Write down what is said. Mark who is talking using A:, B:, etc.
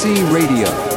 A: Prophecy Radio.